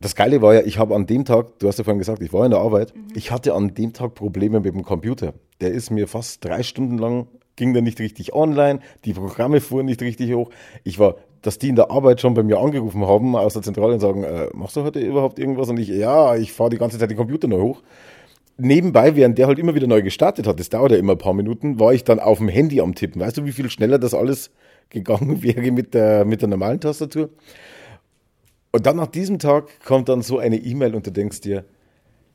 Das Geile war ja, ich habe an dem Tag, du hast ja vorhin gesagt, ich war in der Arbeit, mhm. ich hatte an dem Tag Probleme mit dem Computer. Der ist mir fast drei Stunden lang, ging der nicht richtig online, die Programme fuhren nicht richtig hoch. Ich war dass die in der Arbeit schon bei mir angerufen haben aus der Zentrale und sagen, äh, machst du heute überhaupt irgendwas? Und ich, ja, ich fahre die ganze Zeit den Computer neu hoch. Nebenbei, während der halt immer wieder neu gestartet hat, das dauert ja immer ein paar Minuten, war ich dann auf dem Handy am Tippen. Weißt du, wie viel schneller das alles gegangen wäre mit der, mit der normalen Tastatur? Und dann nach diesem Tag kommt dann so eine E-Mail und du denkst dir,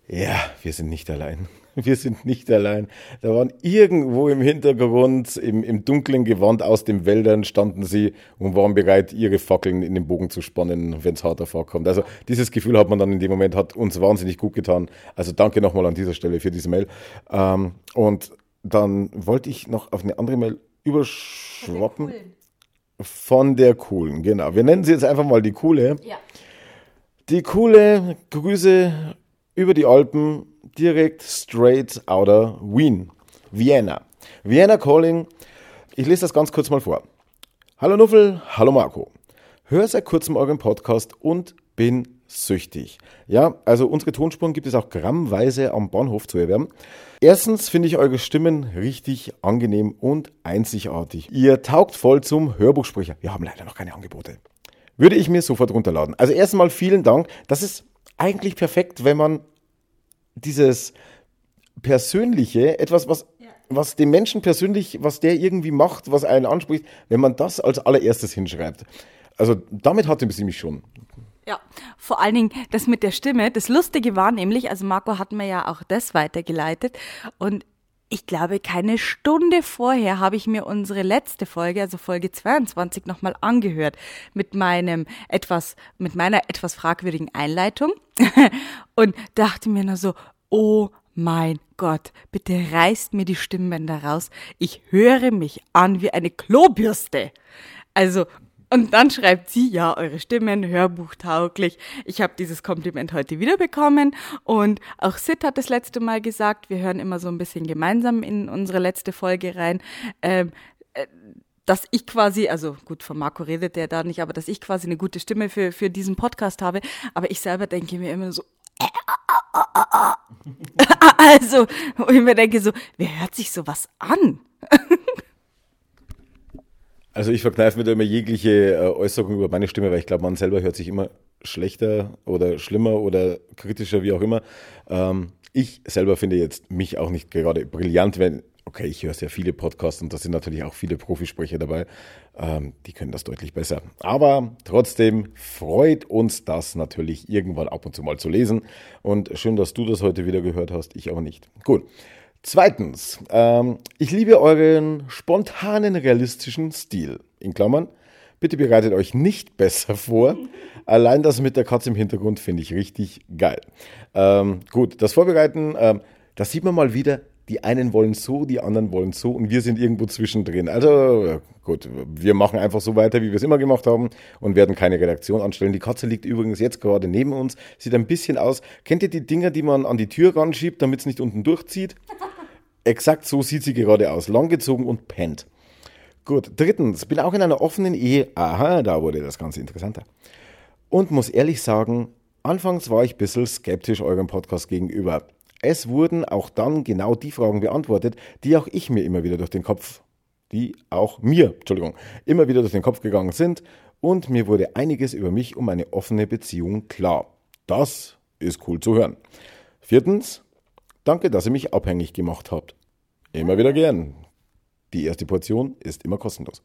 ja, wir sind nicht allein. Wir sind nicht allein. Da waren irgendwo im Hintergrund, im, im dunklen Gewand aus den Wäldern, standen sie und waren bereit, ihre Fackeln in den Bogen zu spannen, wenn es hart vorkommt. Also dieses Gefühl hat man dann in dem Moment, hat uns wahnsinnig gut getan. Also danke nochmal an dieser Stelle für diese Mail. Ähm, und dann wollte ich noch auf eine andere Mail überschwappen. Von der coolen, genau. Wir nennen sie jetzt einfach mal die coole. Ja. Die coole Grüße über die Alpen direkt straight outer Wien. Vienna. Vienna Calling. Ich lese das ganz kurz mal vor. Hallo Nuffel, hallo Marco. Hör seit kurzem euren Podcast und bin süchtig. Ja, also unsere Tonspuren gibt es auch grammweise am Bahnhof zu erwerben. Erstens finde ich eure Stimmen richtig angenehm und einzigartig. Ihr taugt voll zum Hörbuchsprecher. Wir haben leider noch keine Angebote. Würde ich mir sofort runterladen. Also erstmal vielen Dank. Das ist eigentlich perfekt, wenn man dieses Persönliche, etwas, was, ja. was dem Menschen persönlich, was der irgendwie macht, was einen anspricht, wenn man das als allererstes hinschreibt. Also damit hatte sie mich schon. Ja, vor allen Dingen das mit der Stimme. Das Lustige war nämlich, also Marco hat mir ja auch das weitergeleitet und ich glaube, keine Stunde vorher habe ich mir unsere letzte Folge, also Folge 22, nochmal angehört mit meinem etwas, mit meiner etwas fragwürdigen Einleitung und dachte mir nur so, oh mein Gott, bitte reißt mir die Stimmbänder raus. Ich höre mich an wie eine Klobürste. Also, und dann schreibt sie, ja, eure Stimmen, hörbuchtauglich. Ich habe dieses Kompliment heute wieder bekommen. Und auch Sid hat das letzte Mal gesagt, wir hören immer so ein bisschen gemeinsam in unsere letzte Folge rein. Ähm, äh, dass ich quasi, also gut, von Marco redet der da nicht, aber dass ich quasi eine gute Stimme für, für diesen Podcast habe. Aber ich selber denke mir immer so, äh, äh, also, wo ich mir denke so, wer hört sich sowas an? Also ich verkneife mir da immer jegliche äh, Äußerung über meine Stimme, weil ich glaube, man selber hört sich immer schlechter oder schlimmer oder kritischer, wie auch immer. Ähm, ich selber finde jetzt mich auch nicht gerade brillant, wenn, okay, ich höre sehr viele Podcasts und da sind natürlich auch viele Profisprecher dabei. Ähm, die können das deutlich besser. Aber trotzdem freut uns das natürlich irgendwann ab und zu mal zu lesen. Und schön, dass du das heute wieder gehört hast, ich aber nicht. Gut. Zweitens, ähm, ich liebe euren spontanen, realistischen Stil. In Klammern, bitte bereitet euch nicht besser vor. Allein das mit der Katze im Hintergrund finde ich richtig geil. Ähm, gut, das Vorbereiten, ähm, das sieht man mal wieder, Die einen wollen so, die anderen wollen so und wir sind irgendwo zwischendrin. Also gut, wir machen einfach so weiter, wie wir es immer gemacht haben und werden keine Redaktion anstellen. Die Katze liegt übrigens jetzt gerade neben uns, sieht ein bisschen aus. Kennt ihr die Dinger, die man an die Tür ranschiebt, damit es nicht unten durchzieht? Exakt so sieht sie gerade aus, langgezogen und pennt. Gut, drittens, bin auch in einer offenen Ehe. Aha, da wurde das Ganze interessanter. Und muss ehrlich sagen, anfangs war ich ein bisschen skeptisch eurem Podcast gegenüber. Es wurden auch dann genau die Fragen beantwortet, die auch ich mir immer wieder durch den Kopf, die auch mir, Entschuldigung, immer wieder durch den Kopf gegangen sind und mir wurde einiges über mich und meine offene Beziehung klar. Das ist cool zu hören. Viertens, danke, dass ihr mich abhängig gemacht habt. Immer wieder gern. Die erste Portion ist immer kostenlos.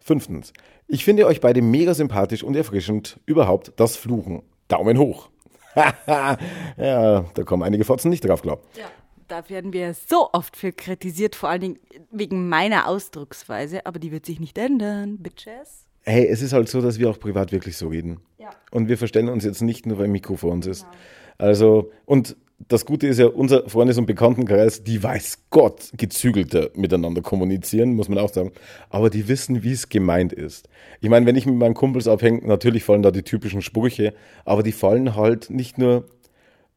Fünftens, ich finde euch beide mega sympathisch und erfrischend. Überhaupt das Fluchen. Daumen hoch. ja, da kommen einige Fotzen nicht drauf, glaub. Ja, da werden wir so oft für kritisiert, vor allen Dingen wegen meiner Ausdrucksweise, aber die wird sich nicht ändern, Bitches. Hey, es ist halt so, dass wir auch privat wirklich so reden. Ja. Und wir verstellen uns jetzt nicht nur, weil ein Mikro vor uns ist. Genau. Also, und das Gute ist ja, unser Freundes- und Bekanntenkreis, die weiß Gott gezügelter miteinander kommunizieren, muss man auch sagen. Aber die wissen, wie es gemeint ist. Ich meine, wenn ich mit meinen Kumpels abhänge, natürlich fallen da die typischen Sprüche, aber die fallen halt nicht nur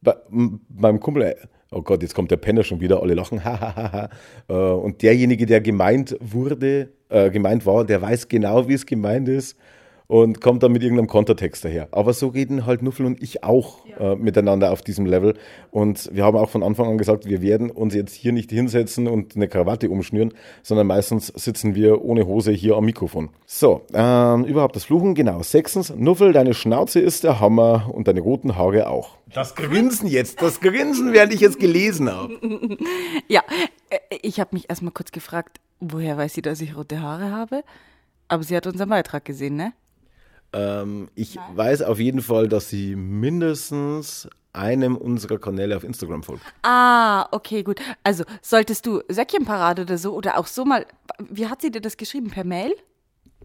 bei meinem Kumpel, oh Gott, jetzt kommt der Penner schon wieder, alle lachen. Äh, und derjenige, der gemeint wurde, äh, gemeint war, der weiß genau, wie es gemeint ist und kommt dann mit irgendeinem Kontertext daher. Aber so reden halt Nuffel und ich auch ja. äh, miteinander auf diesem Level. Und wir haben auch von Anfang an gesagt, wir werden uns jetzt hier nicht hinsetzen und eine Krawatte umschnüren, sondern meistens sitzen wir ohne Hose hier am Mikrofon. So, ähm, überhaupt das Fluchen, genau. Sechstens, Nuffel, deine Schnauze ist der Hammer und deine roten Haare auch. Das Grinsen jetzt, das Grinsen, während ich es gelesen habe. Ja, äh, ich habe mich erstmal kurz gefragt, woher weiß sie, dass ich rote Haare habe? Aber sie hat unseren Beitrag gesehen, ne? Ähm, ich Nein. weiß auf jeden Fall, dass sie mindestens einem unserer Kanäle auf Instagram folgt. Ah, okay, gut. Also solltest du Säckchenparade oder so oder auch so mal, wie hat sie dir das geschrieben? Per Mail?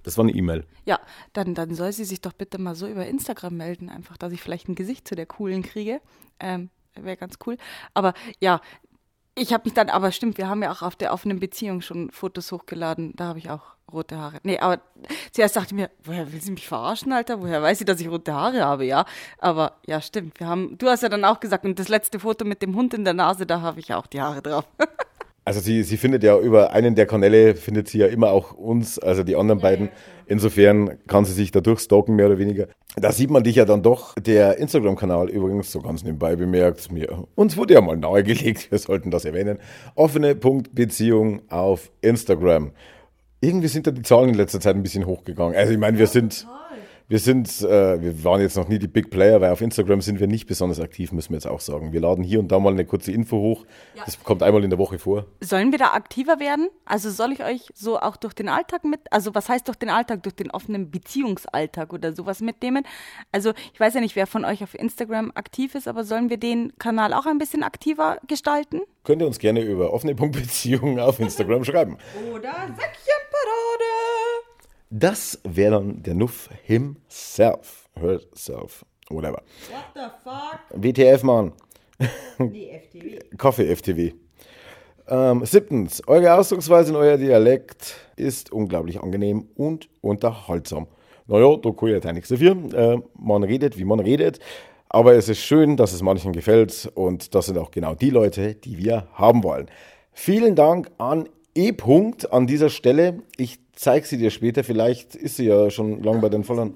Das war eine E-Mail. Ja, dann, dann soll sie sich doch bitte mal so über Instagram melden, einfach, dass ich vielleicht ein Gesicht zu der coolen kriege. Ähm, Wäre ganz cool. Aber ja, ich habe mich dann, aber stimmt, wir haben ja auch auf der offenen Beziehung schon Fotos hochgeladen. Da habe ich auch rote Haare. Nee, aber zuerst dachte ich mir, woher will sie mich verarschen, Alter? Woher weiß sie, dass ich rote Haare habe, ja? Aber ja, stimmt. Wir haben, du hast ja dann auch gesagt, und das letzte Foto mit dem Hund in der Nase, da habe ich auch die Haare drauf. Also sie, sie findet ja über einen der Kanäle, findet sie ja immer auch uns, also die anderen beiden. Insofern kann sie sich da durchstalken, mehr oder weniger. Da sieht man dich ja dann doch. Der Instagram-Kanal übrigens, so ganz nebenbei bemerkt, mir, uns wurde ja mal nahegelegt, wir sollten das erwähnen. Offene Punkt Beziehung auf Instagram. Irgendwie sind da die Zahlen in letzter Zeit ein bisschen hochgegangen. Also ich meine, wir sind... Wir sind, äh, wir waren jetzt noch nie die Big Player, weil auf Instagram sind wir nicht besonders aktiv, müssen wir jetzt auch sagen. Wir laden hier und da mal eine kurze Info hoch. Ja. Das kommt einmal in der Woche vor. Sollen wir da aktiver werden? Also soll ich euch so auch durch den Alltag mit, also was heißt durch den Alltag, durch den offenen Beziehungsalltag oder sowas mitnehmen? Also ich weiß ja nicht, wer von euch auf Instagram aktiv ist, aber sollen wir den Kanal auch ein bisschen aktiver gestalten? Könnt ihr uns gerne über offene Beziehungen auf Instagram schreiben. Oder Säckchenparade. Das wäre dann der Nuff himself. Herself. Whatever. What the fuck? WTF, Mann. Nee, FTW. Kaffee FTW. Ähm, siebtens, eure Ausdrucksweise und euer Dialekt ist unglaublich angenehm und unterhaltsam. Naja, da kann ich ja nichts dafür. Äh, man redet, wie man redet. Aber es ist schön, dass es manchen gefällt und das sind auch genau die Leute, die wir haben wollen. Vielen Dank an E. -Punkt an dieser Stelle. Ich zeige sie dir später. Vielleicht ist sie ja schon lange bei den Followern.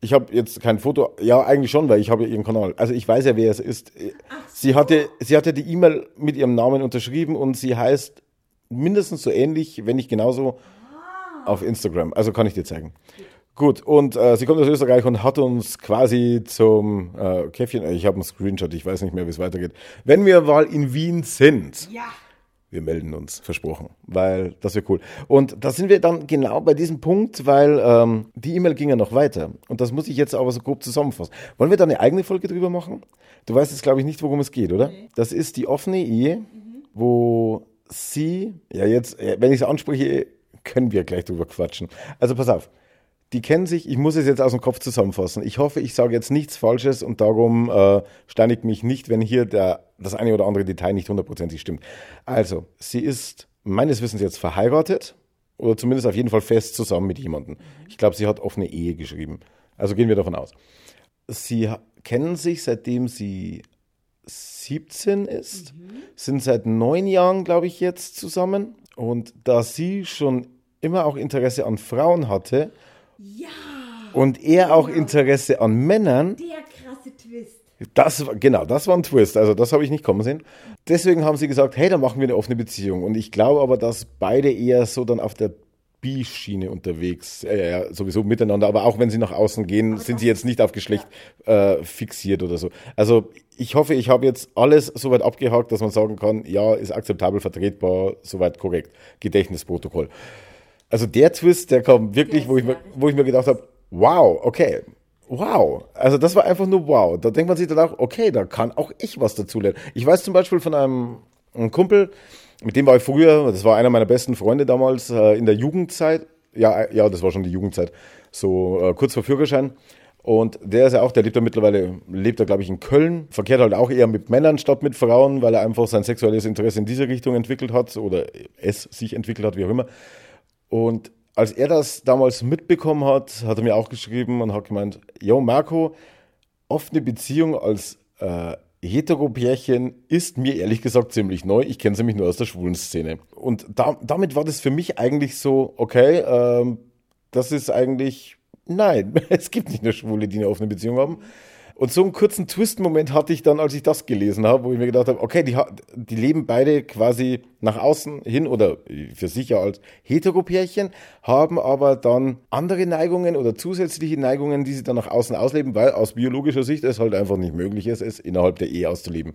Ich habe jetzt kein Foto. Ja, eigentlich schon, weil ich habe ja ihren Kanal. Also ich weiß ja, wer es ist. Sie hatte, sie hatte die E-Mail mit ihrem Namen unterschrieben und sie heißt mindestens so ähnlich, wenn nicht genauso, auf Instagram. Also kann ich dir zeigen. Gut, und äh, sie kommt aus Österreich und hat uns quasi zum äh, Käffchen, ich habe einen Screenshot, ich weiß nicht mehr, wie es weitergeht. Wenn wir mal in Wien sind. Ja wir melden uns, versprochen, weil das wäre cool. Und da sind wir dann genau bei diesem Punkt, weil ähm, die E-Mail ging ja noch weiter. Und das muss ich jetzt aber so grob zusammenfassen. Wollen wir da eine eigene Folge drüber machen? Du weißt jetzt, glaube ich, nicht, worum es geht, oder? Okay. Das ist die offene Ehe, mhm. wo sie, ja jetzt, wenn ich es anspreche, können wir gleich drüber quatschen. Also pass auf. Die kennen sich, ich muss es jetzt aus dem Kopf zusammenfassen. Ich hoffe, ich sage jetzt nichts Falsches und darum äh, steinigt mich nicht, wenn hier der, das eine oder andere Detail nicht hundertprozentig stimmt. Also, sie ist meines Wissens jetzt verheiratet oder zumindest auf jeden Fall fest zusammen mit jemandem. Ich glaube, sie hat offene Ehe geschrieben. Also gehen wir davon aus. Sie kennen sich, seitdem sie 17 ist, mhm. sind seit neun Jahren, glaube ich, jetzt zusammen. Und da sie schon immer auch Interesse an Frauen hatte ja, und er genau. auch Interesse an Männern. Der krasse Twist. Das, genau, das war ein Twist. Also das habe ich nicht kommen sehen. Deswegen haben sie gesagt, hey, dann machen wir eine offene Beziehung. Und ich glaube aber, dass beide eher so dann auf der Bi-Schiene unterwegs, äh, ja, sowieso miteinander, aber auch wenn sie nach außen gehen, aber sind sie jetzt nicht auf Geschlecht äh, fixiert oder so. Also ich hoffe, ich habe jetzt alles soweit abgehakt, dass man sagen kann, ja, ist akzeptabel, vertretbar, soweit korrekt. Gedächtnisprotokoll. Also der Twist, der kam wirklich, wo ich, mir, wo ich mir gedacht habe, wow, okay, wow. Also das war einfach nur wow. Da denkt man sich dann auch, okay, da kann auch ich was dazu lernen. Ich weiß zum Beispiel von einem, einem Kumpel, mit dem war ich früher, das war einer meiner besten Freunde damals äh, in der Jugendzeit. Ja, äh, ja, das war schon die Jugendzeit. So äh, kurz vor Führerschein. Und der ist ja auch, der lebt ja mittlerweile, lebt er glaube ich in Köln, verkehrt halt auch eher mit Männern statt mit Frauen, weil er einfach sein sexuelles Interesse in diese Richtung entwickelt hat oder es sich entwickelt hat, wie auch immer. Und als er das damals mitbekommen hat, hat er mir auch geschrieben und hat gemeint, yo Marco, offene Beziehung als äh, Hetero-Pärchen ist mir ehrlich gesagt ziemlich neu. Ich kenne sie nämlich nur aus der schwulen Szene. Und da, damit war das für mich eigentlich so, okay, ähm, das ist eigentlich, nein, es gibt nicht nur Schwule, die eine offene Beziehung haben. Und so einen kurzen Twist-Moment hatte ich dann, als ich das gelesen habe, wo ich mir gedacht habe, okay, die, die leben beide quasi nach außen hin oder für sich ja als Heteropärchen, haben aber dann andere Neigungen oder zusätzliche Neigungen, die sie dann nach außen ausleben, weil aus biologischer Sicht es halt einfach nicht möglich ist, es innerhalb der Ehe auszuleben.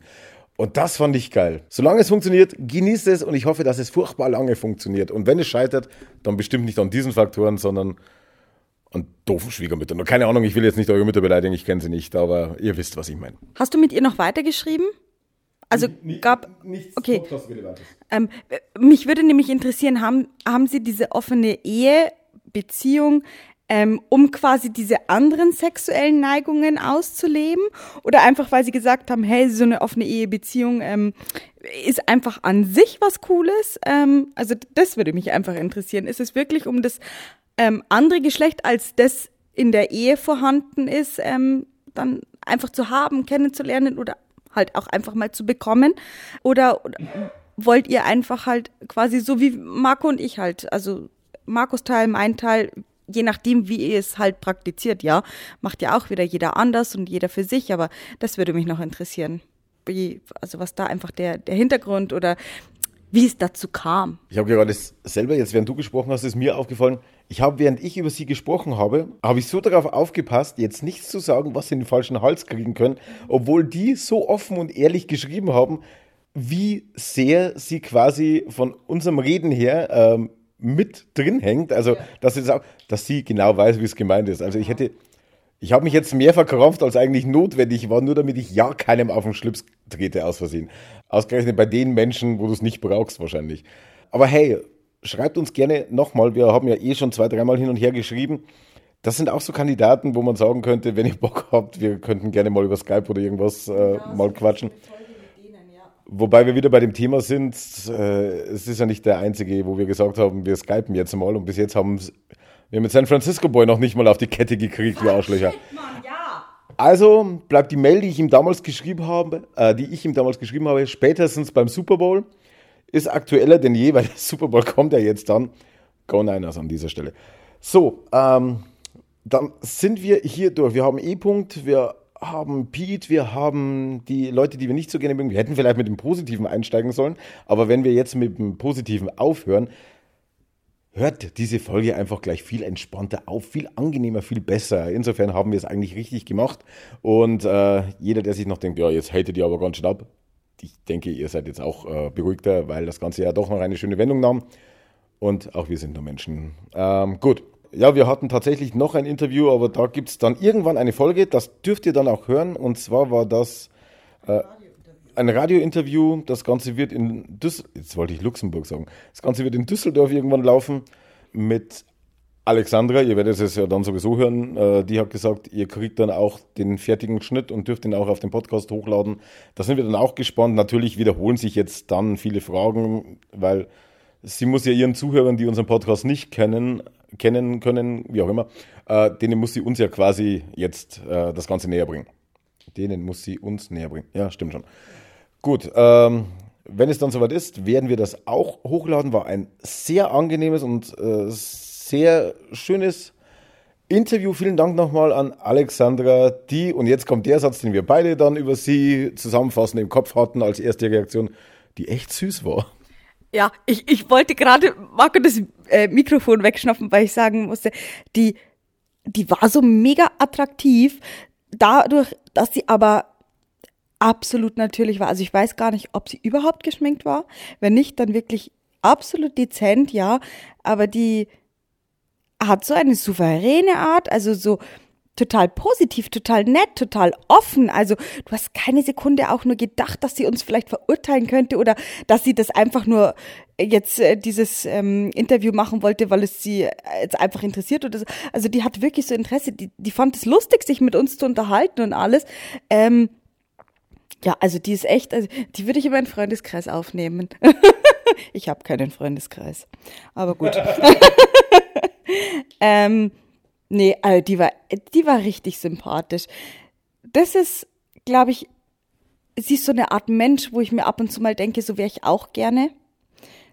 Und das fand ich geil. Solange es funktioniert, genießt es und ich hoffe, dass es furchtbar lange funktioniert. Und wenn es scheitert, dann bestimmt nicht an diesen Faktoren, sondern und doofen Schwiegermüttern. Keine Ahnung, ich will jetzt nicht eure Mütter beleidigen, ich kenne sie nicht, aber ihr wisst, was ich meine. Hast du mit ihr noch weitergeschrieben? Also N gab nichts okay. Ähm, mich würde nämlich interessieren, haben, haben Sie diese offene Ehebeziehung, ähm, um quasi diese anderen sexuellen Neigungen auszuleben? Oder einfach, weil Sie gesagt haben, hey, so eine offene Ehebeziehung ähm, ist einfach an sich was Cooles? Ähm, also das würde mich einfach interessieren. Ist es wirklich um das ähm, andere Geschlecht als das in der Ehe vorhanden ist, ähm, dann einfach zu haben, kennenzulernen oder halt auch einfach mal zu bekommen? Oder, oder wollt ihr einfach halt quasi so wie Marco und ich halt, also Markus Teil, mein Teil, je nachdem, wie ihr es halt praktiziert, ja, macht ja auch wieder jeder anders und jeder für sich, aber das würde mich noch interessieren. Wie, also was da einfach der, der Hintergrund oder wie es dazu kam. Ich habe gerade selber, jetzt während du gesprochen hast, ist mir aufgefallen, ich habe, während ich über sie gesprochen habe, habe ich so darauf aufgepasst, jetzt nichts zu sagen, was sie in den falschen Hals kriegen können, obwohl die so offen und ehrlich geschrieben haben, wie sehr sie quasi von unserem Reden her ähm, mit drin hängt. Also, ja. dass, sie das auch, dass sie genau weiß, wie es gemeint ist. Also, ich hätte, ich habe mich jetzt mehr verkrampft, als eigentlich notwendig war, nur damit ich ja keinem auf den Schlips trete aus Versehen. Ausgerechnet bei den Menschen, wo du es nicht brauchst, wahrscheinlich. Aber hey, schreibt uns gerne nochmal. Wir haben ja eh schon zwei, dreimal hin und her geschrieben. Das sind auch so Kandidaten, wo man sagen könnte, wenn ihr Bock habt, wir könnten gerne mal über Skype oder irgendwas äh, ja, mal quatschen. Ja. Wobei wir wieder bei dem Thema sind, äh, es ist ja nicht der einzige, wo wir gesagt haben, wir skypen jetzt mal und bis jetzt haben wir mit San Francisco Boy noch nicht mal auf die Kette gekriegt, wie Arschlöcher. Also bleibt die Mail, die ich ihm damals geschrieben habe, äh, die ich ihm damals geschrieben habe, spätestens beim Super Bowl ist aktueller denn je, weil der Super Bowl kommt ja jetzt dann. Go Niners an dieser Stelle. So, ähm, dann sind wir hier durch. Wir haben E-Punkt, wir haben Pete, wir haben die Leute, die wir nicht so gerne mögen. Wir hätten vielleicht mit dem Positiven einsteigen sollen, aber wenn wir jetzt mit dem Positiven aufhören, hört diese Folge einfach gleich viel entspannter auf, viel angenehmer, viel besser. Insofern haben wir es eigentlich richtig gemacht. Und äh, jeder, der sich noch denkt, ja, jetzt hatet ihr aber ganz schön ab, ich denke, ihr seid jetzt auch äh, beruhigter, weil das Ganze ja doch noch eine schöne Wendung nahm. Und auch wir sind nur Menschen. Ähm, gut. Ja, wir hatten tatsächlich noch ein Interview, aber da gibt es dann irgendwann eine Folge, das dürft ihr dann auch hören. Und zwar war das äh, ein Radiointerview. Das Ganze wird in Düsseldorf, jetzt wollte ich Luxemburg sagen, das Ganze wird in Düsseldorf irgendwann laufen mit Alexandra, ihr werdet es ja dann sowieso hören, äh, die hat gesagt, ihr kriegt dann auch den fertigen Schnitt und dürft ihn auch auf den Podcast hochladen. Da sind wir dann auch gespannt. Natürlich wiederholen sich jetzt dann viele Fragen, weil sie muss ja ihren Zuhörern, die unseren Podcast nicht kennen, kennen können, wie auch immer, äh, denen muss sie uns ja quasi jetzt äh, das Ganze näher bringen. Denen muss sie uns näher bringen. Ja, stimmt schon. Gut, ähm, wenn es dann soweit ist, werden wir das auch hochladen. War ein sehr angenehmes und äh, sehr schönes Interview. Vielen Dank nochmal an Alexandra, die, und jetzt kommt der Satz, den wir beide dann über sie zusammenfassend im Kopf hatten als erste Reaktion, die echt süß war. Ja, ich, ich wollte gerade Marco das äh, Mikrofon wegschnappen, weil ich sagen musste, die, die war so mega attraktiv, dadurch, dass sie aber absolut natürlich war. Also ich weiß gar nicht, ob sie überhaupt geschminkt war. Wenn nicht, dann wirklich absolut dezent, ja. Aber die, hat so eine souveräne Art, also so total positiv, total nett, total offen. Also du hast keine Sekunde auch nur gedacht, dass sie uns vielleicht verurteilen könnte oder dass sie das einfach nur jetzt äh, dieses ähm, Interview machen wollte, weil es sie jetzt einfach interessiert oder so. Also die hat wirklich so Interesse, die, die fand es lustig, sich mit uns zu unterhalten und alles. Ähm, ja, also die ist echt, also die würde ich in meinen Freundeskreis aufnehmen. ich habe keinen Freundeskreis, aber gut. ähm, nee, also die war, die war richtig sympathisch. Das ist, glaube ich, sie ist so eine Art Mensch, wo ich mir ab und zu mal denke, so wäre ich auch gerne.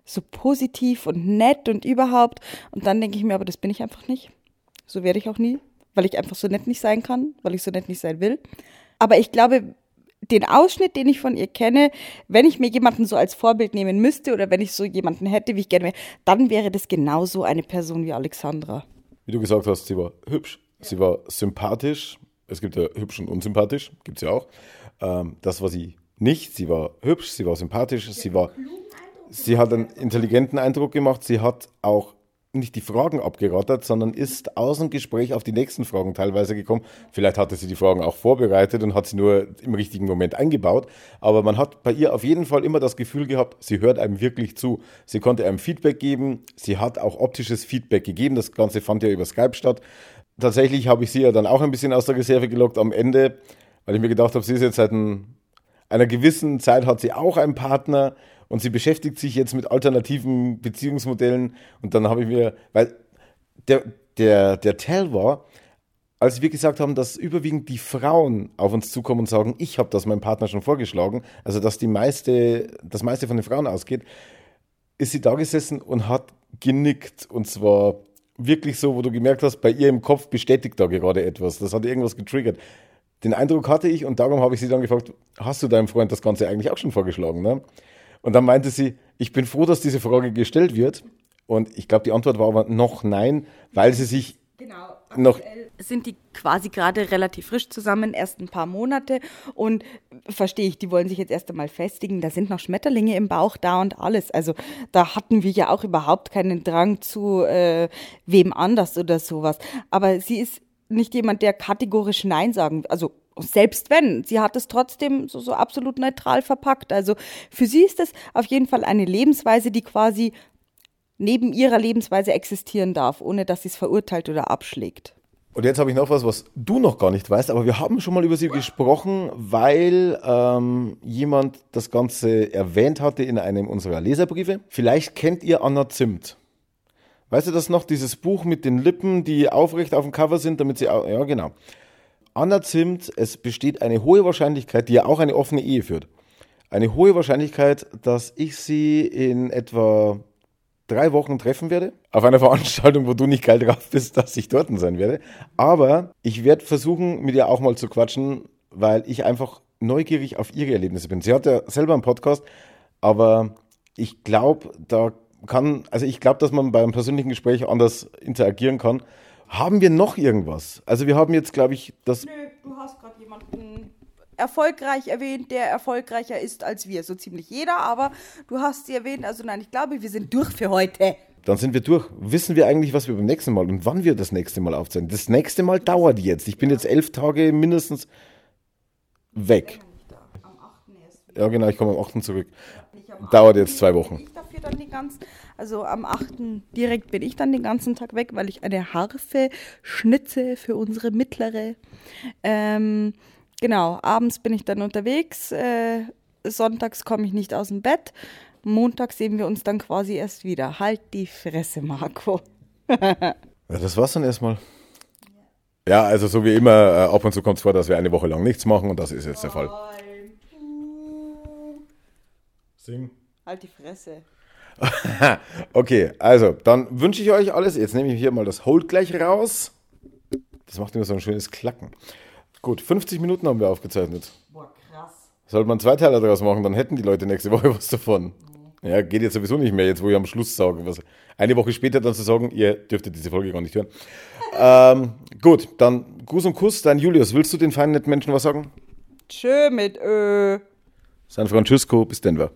So positiv und nett und überhaupt. Und dann denke ich mir, aber das bin ich einfach nicht. So werde ich auch nie, weil ich einfach so nett nicht sein kann, weil ich so nett nicht sein will. Aber ich glaube, den Ausschnitt, den ich von ihr kenne, wenn ich mir jemanden so als Vorbild nehmen müsste oder wenn ich so jemanden hätte, wie ich gerne wäre, dann wäre das genauso eine Person wie Alexandra. Wie du gesagt hast, sie war hübsch, sie war sympathisch. Es gibt ja hübsch und unsympathisch, gibt es ja auch. Ähm, das war sie nicht. Sie war hübsch, sie war sympathisch, sie war. Sie hat einen intelligenten Eindruck gemacht. Sie hat auch nicht die Fragen abgerattert, sondern ist aus dem Gespräch auf die nächsten Fragen teilweise gekommen. Vielleicht hatte sie die Fragen auch vorbereitet und hat sie nur im richtigen Moment eingebaut. Aber man hat bei ihr auf jeden Fall immer das Gefühl gehabt, sie hört einem wirklich zu. Sie konnte einem Feedback geben. Sie hat auch optisches Feedback gegeben. Das Ganze fand ja über Skype statt. Tatsächlich habe ich sie ja dann auch ein bisschen aus der Reserve gelockt am Ende, weil ich mir gedacht habe, sie ist jetzt seit ein, einer gewissen Zeit hat sie auch einen Partner und sie beschäftigt sich jetzt mit alternativen Beziehungsmodellen. Und dann habe ich mir, weil der, der, der Tell war, als wir gesagt haben, dass überwiegend die Frauen auf uns zukommen und sagen, ich habe das meinem Partner schon vorgeschlagen, also dass die meiste, das meiste von den Frauen ausgeht, ist sie da gesessen und hat genickt und zwar wirklich so, wo du gemerkt hast, bei ihr im Kopf bestätigt da gerade etwas. Das hat irgendwas getriggert. Den Eindruck hatte ich und darum habe ich sie dann gefragt, hast du deinem Freund das Ganze eigentlich auch schon vorgeschlagen? Ne? Und dann meinte sie, ich bin froh, dass diese Frage gestellt wird. Und ich glaube, die Antwort war aber noch nein, weil sie sich genau, noch sind die quasi gerade relativ frisch zusammen, erst ein paar Monate und verstehe ich, die wollen sich jetzt erst einmal festigen, da sind noch Schmetterlinge im Bauch da und alles. Also da hatten wir ja auch überhaupt keinen Drang zu äh, wem anders oder sowas. Aber sie ist nicht jemand, der kategorisch Nein sagen, also selbst wenn, sie hat es trotzdem so, so absolut neutral verpackt. Also für sie ist es auf jeden Fall eine Lebensweise, die quasi neben ihrer Lebensweise existieren darf, ohne dass sie es verurteilt oder abschlägt. Und jetzt habe ich noch was, was du noch gar nicht weißt, aber wir haben schon mal über sie gesprochen, weil ähm, jemand das Ganze erwähnt hatte in einem unserer Leserbriefe. Vielleicht kennt ihr Anna Zimt. Weißt du das noch? Dieses Buch mit den Lippen, die aufrecht auf dem Cover sind, damit sie. Ja, genau. Anna Zimt, es besteht eine hohe Wahrscheinlichkeit, die ja auch eine offene Ehe führt. Eine hohe Wahrscheinlichkeit, dass ich sie in etwa drei Wochen treffen werde. Auf einer Veranstaltung, wo du nicht geil drauf bist, dass ich dort sein werde. Aber ich werde versuchen, mit ihr auch mal zu quatschen, weil ich einfach neugierig auf ihre Erlebnisse bin. Sie hat ja selber einen Podcast, aber ich glaube, da kann, also ich glaube, dass man beim persönlichen Gespräch anders interagieren kann. Haben wir noch irgendwas? Also wir haben jetzt, glaube ich, das. Nö, du hast gerade jemanden erfolgreich erwähnt, der erfolgreicher ist als wir. So ziemlich jeder, aber du hast sie erwähnt. Also nein, ich glaube, wir sind durch für heute. Dann sind wir durch. Wissen wir eigentlich, was wir beim nächsten Mal und wann wir das nächste Mal aufzeichnen? Das nächste Mal dauert jetzt. Ich bin jetzt elf Tage mindestens weg. Ja, genau, ich komme am 8. zurück. Dauert jetzt zwei Wochen. Also am 8. direkt bin ich dann den ganzen Tag weg, weil ich eine Harfe schnitze für unsere mittlere. Ähm, genau, abends bin ich dann unterwegs. Äh, sonntags komme ich nicht aus dem Bett. Montag sehen wir uns dann quasi erst wieder. Halt die Fresse, Marco. ja, das war's dann erstmal. Ja, also so wie immer, äh, ab und zu kommt es vor, dass wir eine Woche lang nichts machen und das ist jetzt der Fall. Sing. Halt die Fresse. okay, also dann wünsche ich euch alles. Jetzt nehme ich hier mal das Hold gleich raus. Das macht immer so ein schönes Klacken. Gut, 50 Minuten haben wir aufgezeichnet. Boah, krass. Sollte man zwei Teile daraus machen, dann hätten die Leute nächste Woche was davon. Ja, geht jetzt sowieso nicht mehr, jetzt wo ich am Schluss sage. Was, eine Woche später dann zu sagen, ihr dürftet diese Folge gar nicht hören. ähm, gut, dann Gruß und Kuss. Dein Julius, willst du den feinen netten Menschen was sagen? Tschö mit Ö. San Francisco bis Denver.